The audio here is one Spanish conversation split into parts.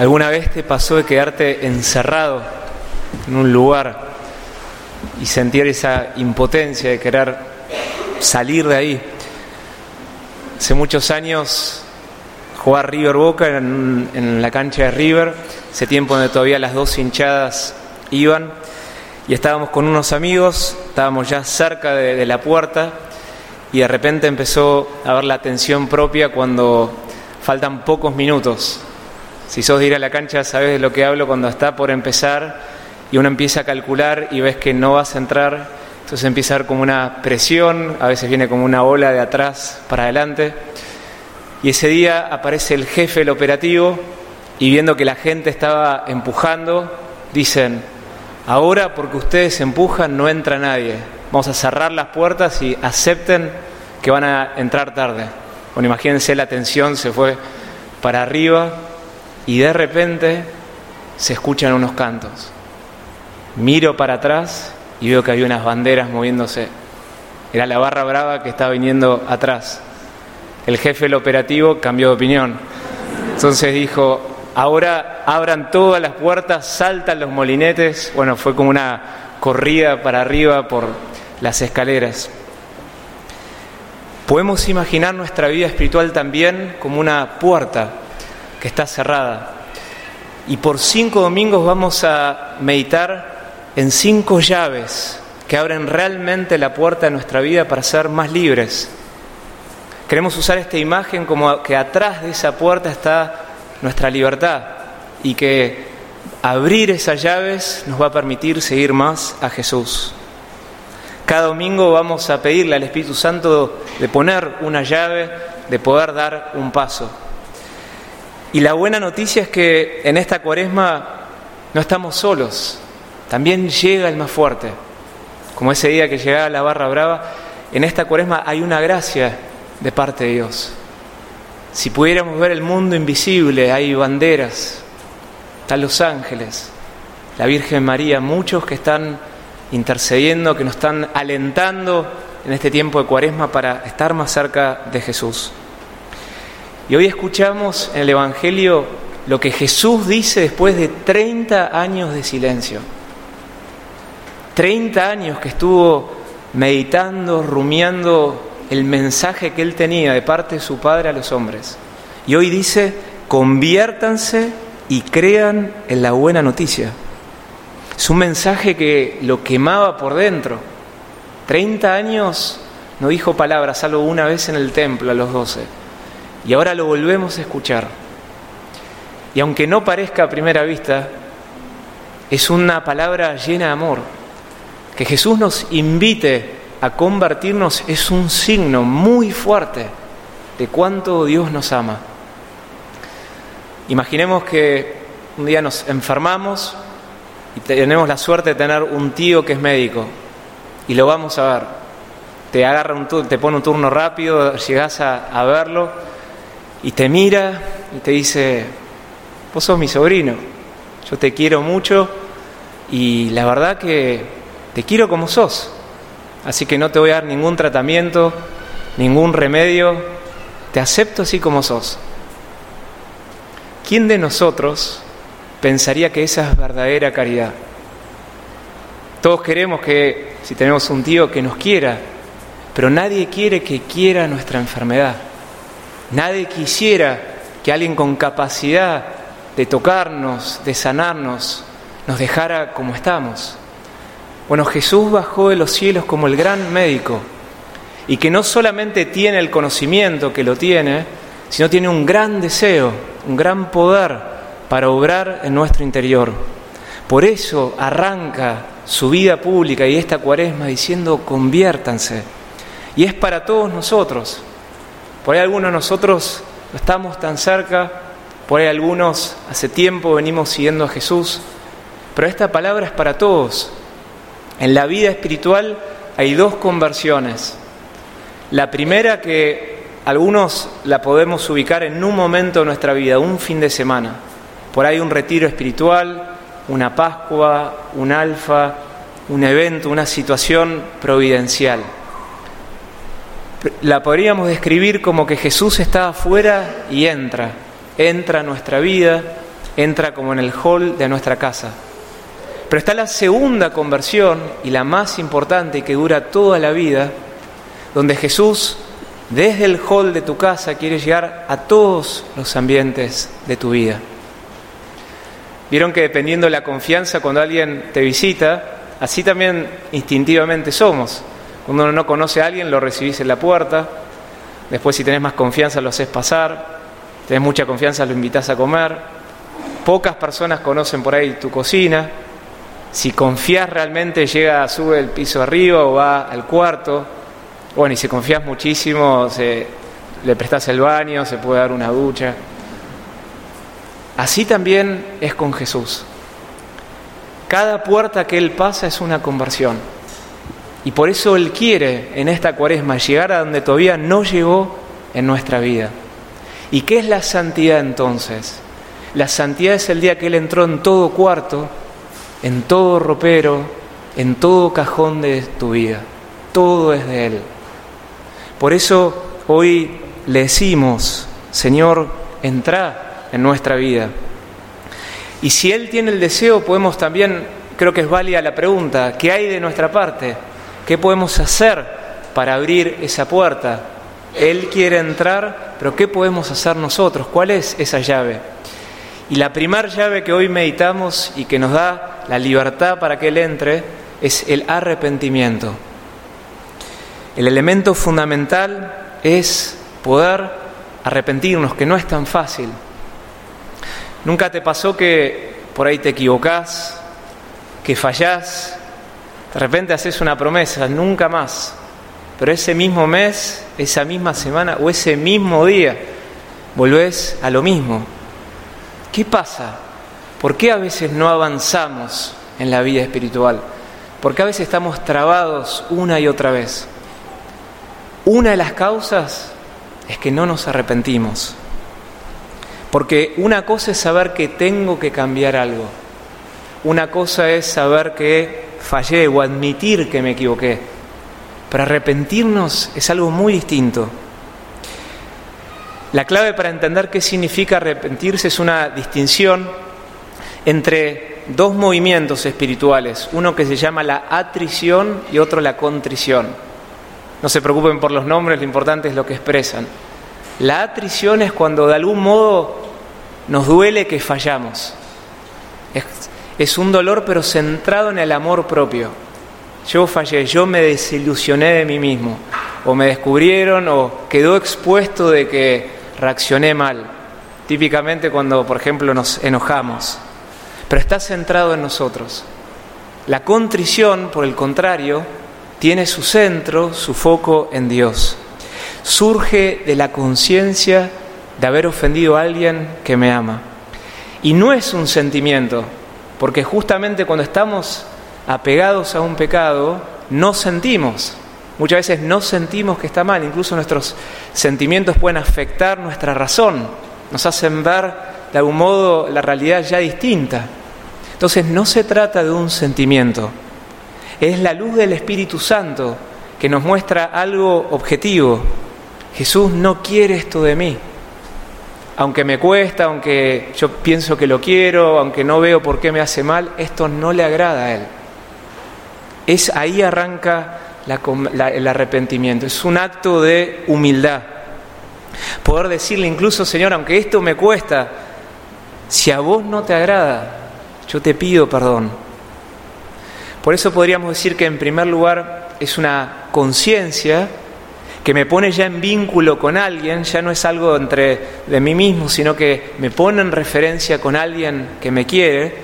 ¿Alguna vez te pasó de quedarte encerrado en un lugar y sentir esa impotencia de querer salir de ahí? Hace muchos años jugar River Boca en, la cancha de River, ese tiempo donde todavía las dos hinchadas iban, y estábamos con unos amigos, estábamos ya cerca de, de la puerta, y de repente empezó a ver la tensión propia cuando faltan pocos minutos si sos de ir a la cancha, sabes de lo que hablo cuando está por empezar y uno empieza a calcular y ves que no vas a entrar, entonces empieza a dar como una presión, a veces viene como una ola de atrás para adelante. Y ese día aparece el jefe del operativo y viendo que la gente estaba empujando, dicen, ahora porque ustedes empujan no entra nadie, vamos a cerrar las puertas y acepten que van a entrar tarde. Bueno, imagínense la tensión se fue para arriba y de repente se escuchan unos cantos. Miro para atrás y veo que había unas banderas moviéndose. Era la barra brava que estaba viniendo atrás. El jefe del operativo cambió de opinión. Entonces dijo, ahora abran todas las puertas, saltan los molinetes. Bueno, fue como una corrida para arriba por las escaleras. Podemos imaginar nuestra vida espiritual también como una puerta que está cerrada. Y por cinco domingos vamos a meditar en cinco llaves que abren realmente la puerta de nuestra vida para ser más libres. Queremos usar esta imagen como que atrás de esa puerta está nuestra libertad y que abrir esas llaves nos va a permitir seguir más a Jesús. Cada domingo vamos a pedirle al Espíritu Santo de poner una llave, de poder dar un paso. Y la buena noticia es que en esta cuaresma no estamos solos, también llega el más fuerte. Como ese día que llegaba la barra brava, en esta cuaresma hay una gracia de parte de Dios. Si pudiéramos ver el mundo invisible, hay banderas, están los ángeles, la Virgen María, muchos que están intercediendo, que nos están alentando en este tiempo de cuaresma para estar más cerca de Jesús. Y hoy escuchamos en el Evangelio lo que Jesús dice después de 30 años de silencio. 30 años que estuvo meditando, rumiando el mensaje que él tenía de parte de su Padre a los hombres. Y hoy dice, conviértanse y crean en la buena noticia. Es un mensaje que lo quemaba por dentro. 30 años no dijo palabras, salvo una vez en el templo a los 12 y ahora lo volvemos a escuchar. Y aunque no parezca a primera vista, es una palabra llena de amor. Que Jesús nos invite a convertirnos es un signo muy fuerte de cuánto Dios nos ama. Imaginemos que un día nos enfermamos y tenemos la suerte de tener un tío que es médico y lo vamos a ver. Te agarra un te pone un turno rápido, llegas a, a verlo y te mira y te dice, vos sos mi sobrino, yo te quiero mucho y la verdad que te quiero como sos, así que no te voy a dar ningún tratamiento, ningún remedio, te acepto así como sos. ¿Quién de nosotros pensaría que esa es verdadera caridad? Todos queremos que, si tenemos un tío, que nos quiera, pero nadie quiere que quiera nuestra enfermedad. Nadie quisiera que alguien con capacidad de tocarnos, de sanarnos, nos dejara como estamos. Bueno, Jesús bajó de los cielos como el gran médico y que no solamente tiene el conocimiento que lo tiene, sino tiene un gran deseo, un gran poder para obrar en nuestro interior. Por eso arranca su vida pública y esta cuaresma diciendo conviértanse. Y es para todos nosotros. Por ahí algunos de nosotros no estamos tan cerca, por ahí algunos hace tiempo venimos siguiendo a Jesús, pero esta palabra es para todos. En la vida espiritual hay dos conversiones. La primera que algunos la podemos ubicar en un momento de nuestra vida, un fin de semana. Por ahí un retiro espiritual, una Pascua, un alfa, un evento, una situación providencial la podríamos describir como que Jesús está afuera y entra, entra a nuestra vida, entra como en el hall de nuestra casa. Pero está la segunda conversión y la más importante y que dura toda la vida, donde Jesús desde el hall de tu casa quiere llegar a todos los ambientes de tu vida. Vieron que dependiendo de la confianza cuando alguien te visita, así también instintivamente somos. Cuando uno no conoce a alguien, lo recibís en la puerta, después si tenés más confianza lo haces pasar, tenés mucha confianza lo invitas a comer, pocas personas conocen por ahí tu cocina, si confías realmente llega, sube el piso arriba o va al cuarto, bueno, y si confías muchísimo, le prestas el baño, se puede dar una ducha. Así también es con Jesús. Cada puerta que Él pasa es una conversión. Y por eso Él quiere en esta cuaresma llegar a donde todavía no llegó en nuestra vida. ¿Y qué es la santidad entonces? La santidad es el día que Él entró en todo cuarto, en todo ropero, en todo cajón de tu vida. Todo es de Él. Por eso hoy le decimos, Señor, entra en nuestra vida. Y si Él tiene el deseo, podemos también, creo que es válida la pregunta, ¿qué hay de nuestra parte? ¿Qué podemos hacer para abrir esa puerta? Él quiere entrar, pero ¿qué podemos hacer nosotros? ¿Cuál es esa llave? Y la primera llave que hoy meditamos y que nos da la libertad para que Él entre es el arrepentimiento. El elemento fundamental es poder arrepentirnos, que no es tan fácil. ¿Nunca te pasó que por ahí te equivocás, que fallás, de repente haces una promesa, nunca más, pero ese mismo mes, esa misma semana o ese mismo día volvés a lo mismo? ¿Qué pasa? ¿Por qué a veces no avanzamos en la vida espiritual? ¿Por qué a veces estamos trabados una y otra vez? Una de las causas es que no nos arrepentimos. Porque una cosa es saber que tengo que cambiar algo. Una cosa es saber que fallé o admitir que me equivoqué. Pero arrepentirnos es algo muy distinto. La clave para entender qué significa arrepentirse es una distinción entre dos movimientos espirituales, uno que se llama la atrición y otro la contrición. No se preocupen por los nombres, lo importante es lo que expresan. La atrición es cuando de algún modo nos duele que fallamos. Es, un dolor pero centrado en el amor propio. Yo fallé, yo me desilusioné de mí mismo, o me descubrieron, o quedó expuesto de que reaccioné mal. Típicamente cuando, por ejemplo, nos enojamos. Pero está centrado en nosotros. La contrición, por el contrario, tiene su centro, su foco en Dios. Surge de la conciencia de haber ofendido a alguien que me ama. Y no es un sentimiento, porque justamente cuando estamos apegados a un pecado, no sentimos. Muchas veces no sentimos que está mal, incluso nuestros sentimientos pueden afectar nuestra razón, nos hacen ver de algún modo la realidad ya distinta. Entonces no se trata de un sentimiento, es la luz del Espíritu Santo que nos muestra algo objetivo. Jesús no quiere esto de mí. Aunque me cuesta, aunque yo pienso que lo quiero, aunque no veo por qué me hace mal, esto no le agrada a Él. Es ahí arranca el arrepentimiento. Es un acto de humildad. Poder decirle incluso, Señor, aunque esto me cuesta, si a vos no te agrada, yo te pido perdón por eso podríamos decir que en primer lugar es una conciencia que me pone ya en vínculo con alguien, ya no es algo entre de mí mismo, sino que me pone en referencia con alguien que me quiere,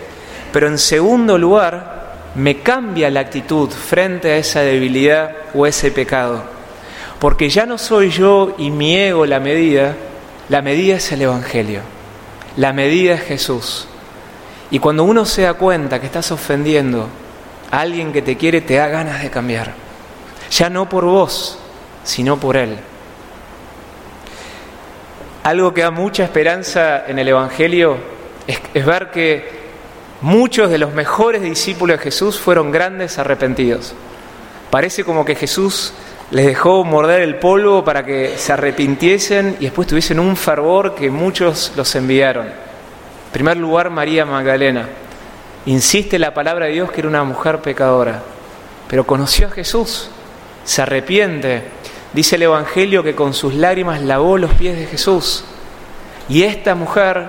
pero en segundo lugar me cambia la actitud frente a esa debilidad o ese pecado, porque ya no soy yo y mi ego la medida, la medida es el Evangelio, la medida es Jesús. Y cuando uno se da cuenta que estás ofendiendo alguien que te quiere te da ganas de cambiar. Ya no por vos, sino por Él. Algo que da mucha esperanza en el Evangelio es, ver que muchos de los mejores discípulos de Jesús fueron grandes arrepentidos. Parece como que Jesús les dejó morder el polvo para que se arrepintiesen y después tuviesen un fervor que muchos los enviaron. En primer lugar, María Magdalena. Insiste la palabra de Dios que era una mujer pecadora, pero conoció a Jesús, se arrepiente. Dice el Evangelio que con sus lágrimas lavó los pies de Jesús. Y esta mujer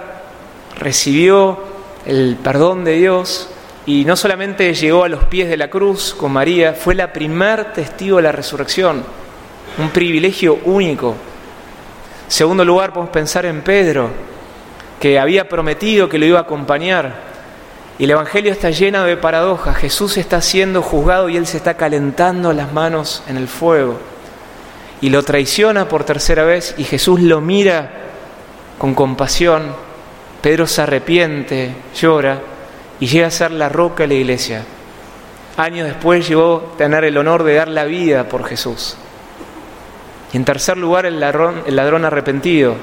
recibió el perdón de Dios y no solamente llegó a los pies de la cruz con María, fue la primer testigo de la resurrección, un privilegio único. segundo lugar, podemos pensar en Pedro, que había prometido que lo iba a acompañar. Y el Evangelio está lleno de paradojas. Jesús está siendo juzgado y él se está calentando las manos en el fuego. Y lo traiciona por tercera vez y Jesús lo mira con compasión. Pedro se arrepiente, llora y llega a ser la roca de la iglesia. Años después llegó a tener el honor de dar la vida por Jesús. Y en tercer lugar, el ladrón, el ladrón arrepentido,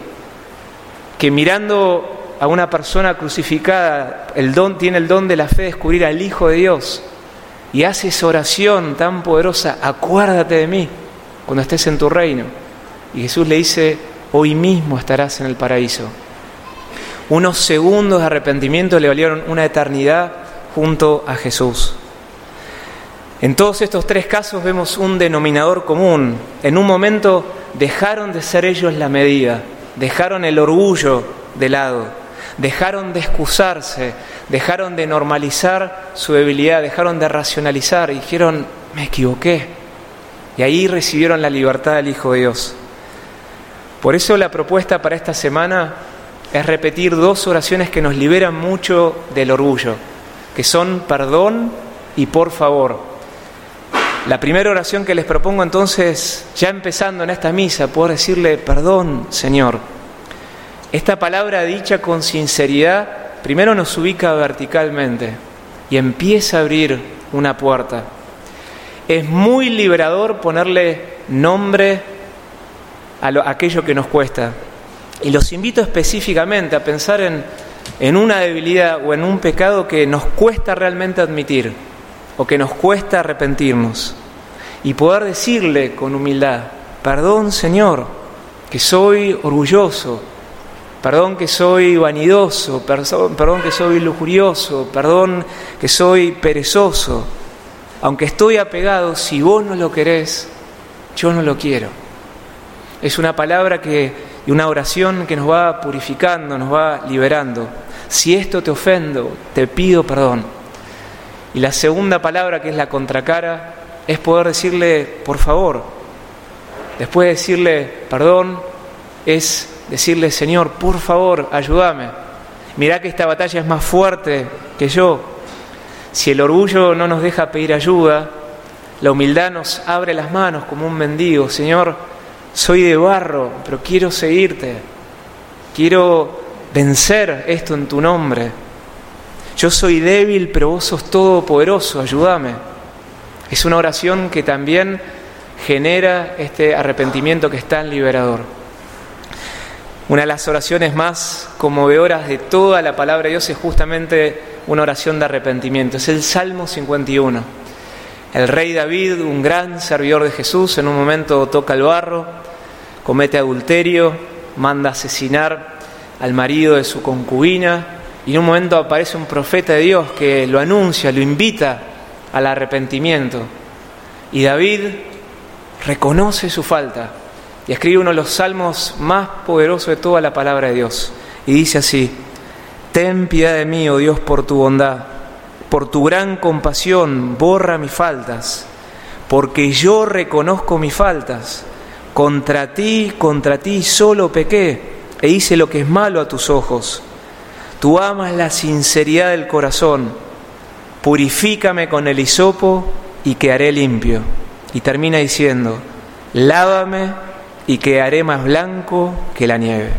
que mirando a una persona crucificada, el don, tiene el don de la fe de descubrir al Hijo de Dios y hace esa oración tan poderosa, acuérdate de mí cuando estés en tu reino. Y Jesús le dice, hoy mismo estarás en el paraíso. Unos segundos de arrepentimiento le valieron una eternidad junto a Jesús. En todos estos tres casos vemos un denominador común. En un momento dejaron de ser ellos la medida, dejaron el orgullo de lado, dejaron de excusarse, dejaron de normalizar su debilidad, dejaron de racionalizar y dijeron, me equivoqué. Y ahí recibieron la libertad del Hijo de Dios. Por eso la propuesta para esta semana es repetir dos oraciones que nos liberan mucho del orgullo, que son perdón y por favor. La primera oración que les propongo entonces, ya empezando en esta misa, poder decirle, perdón, Señor. Esta palabra dicha con sinceridad, primero nos ubica verticalmente y empieza a abrir una puerta. Es muy liberador ponerle nombre a, lo, a aquello que nos cuesta. Y los invito específicamente a pensar en, en una debilidad o en un pecado que nos cuesta realmente admitir o que nos cuesta arrepentirnos. Y poder decirle con humildad, perdón Señor, que soy orgulloso, perdón que soy vanidoso, perdón que soy lujurioso, perdón que soy perezoso, aunque estoy apegado, si vos no lo querés, yo no lo quiero. Es una palabra que y una oración que nos va purificando, nos va liberando. Si esto te ofendo, te pido perdón. Y la segunda palabra, que es la contracara, es poder decirle, por favor. Después de decirle perdón, es decirle, Señor, por favor, ayúdame. Mirá que esta batalla es más fuerte que yo. Si el orgullo no nos deja pedir ayuda, la humildad nos abre las manos como un mendigo. Señor, soy de barro, pero quiero seguirte, quiero vencer esto en tu nombre. Yo soy débil, pero vos sos todopoderoso, ayúdame. Es una oración que también genera este arrepentimiento que es tan liberador. Una de las oraciones más conmovedoras de toda la palabra de Dios es justamente una oración de arrepentimiento. Es el Salmo 51. El rey David, un gran servidor de Jesús, en un momento toca el barro, comete adulterio, manda asesinar al marido de su concubina y en un momento aparece un profeta de Dios que lo anuncia, lo invita al arrepentimiento. Y David reconoce su falta y escribe uno de los salmos más poderosos de toda la palabra de Dios. Y dice así, Ten piedad de mí, oh Dios, por tu bondad por tu gran compasión, borra mis faltas, porque yo reconozco mis faltas. Contra ti, contra ti solo pequé e hice lo que es malo a tus ojos. Tú amas la sinceridad del corazón. Purifícame con el hisopo y quedaré limpio. Y termina diciendo, lávame y quedaré más blanco que la nieve.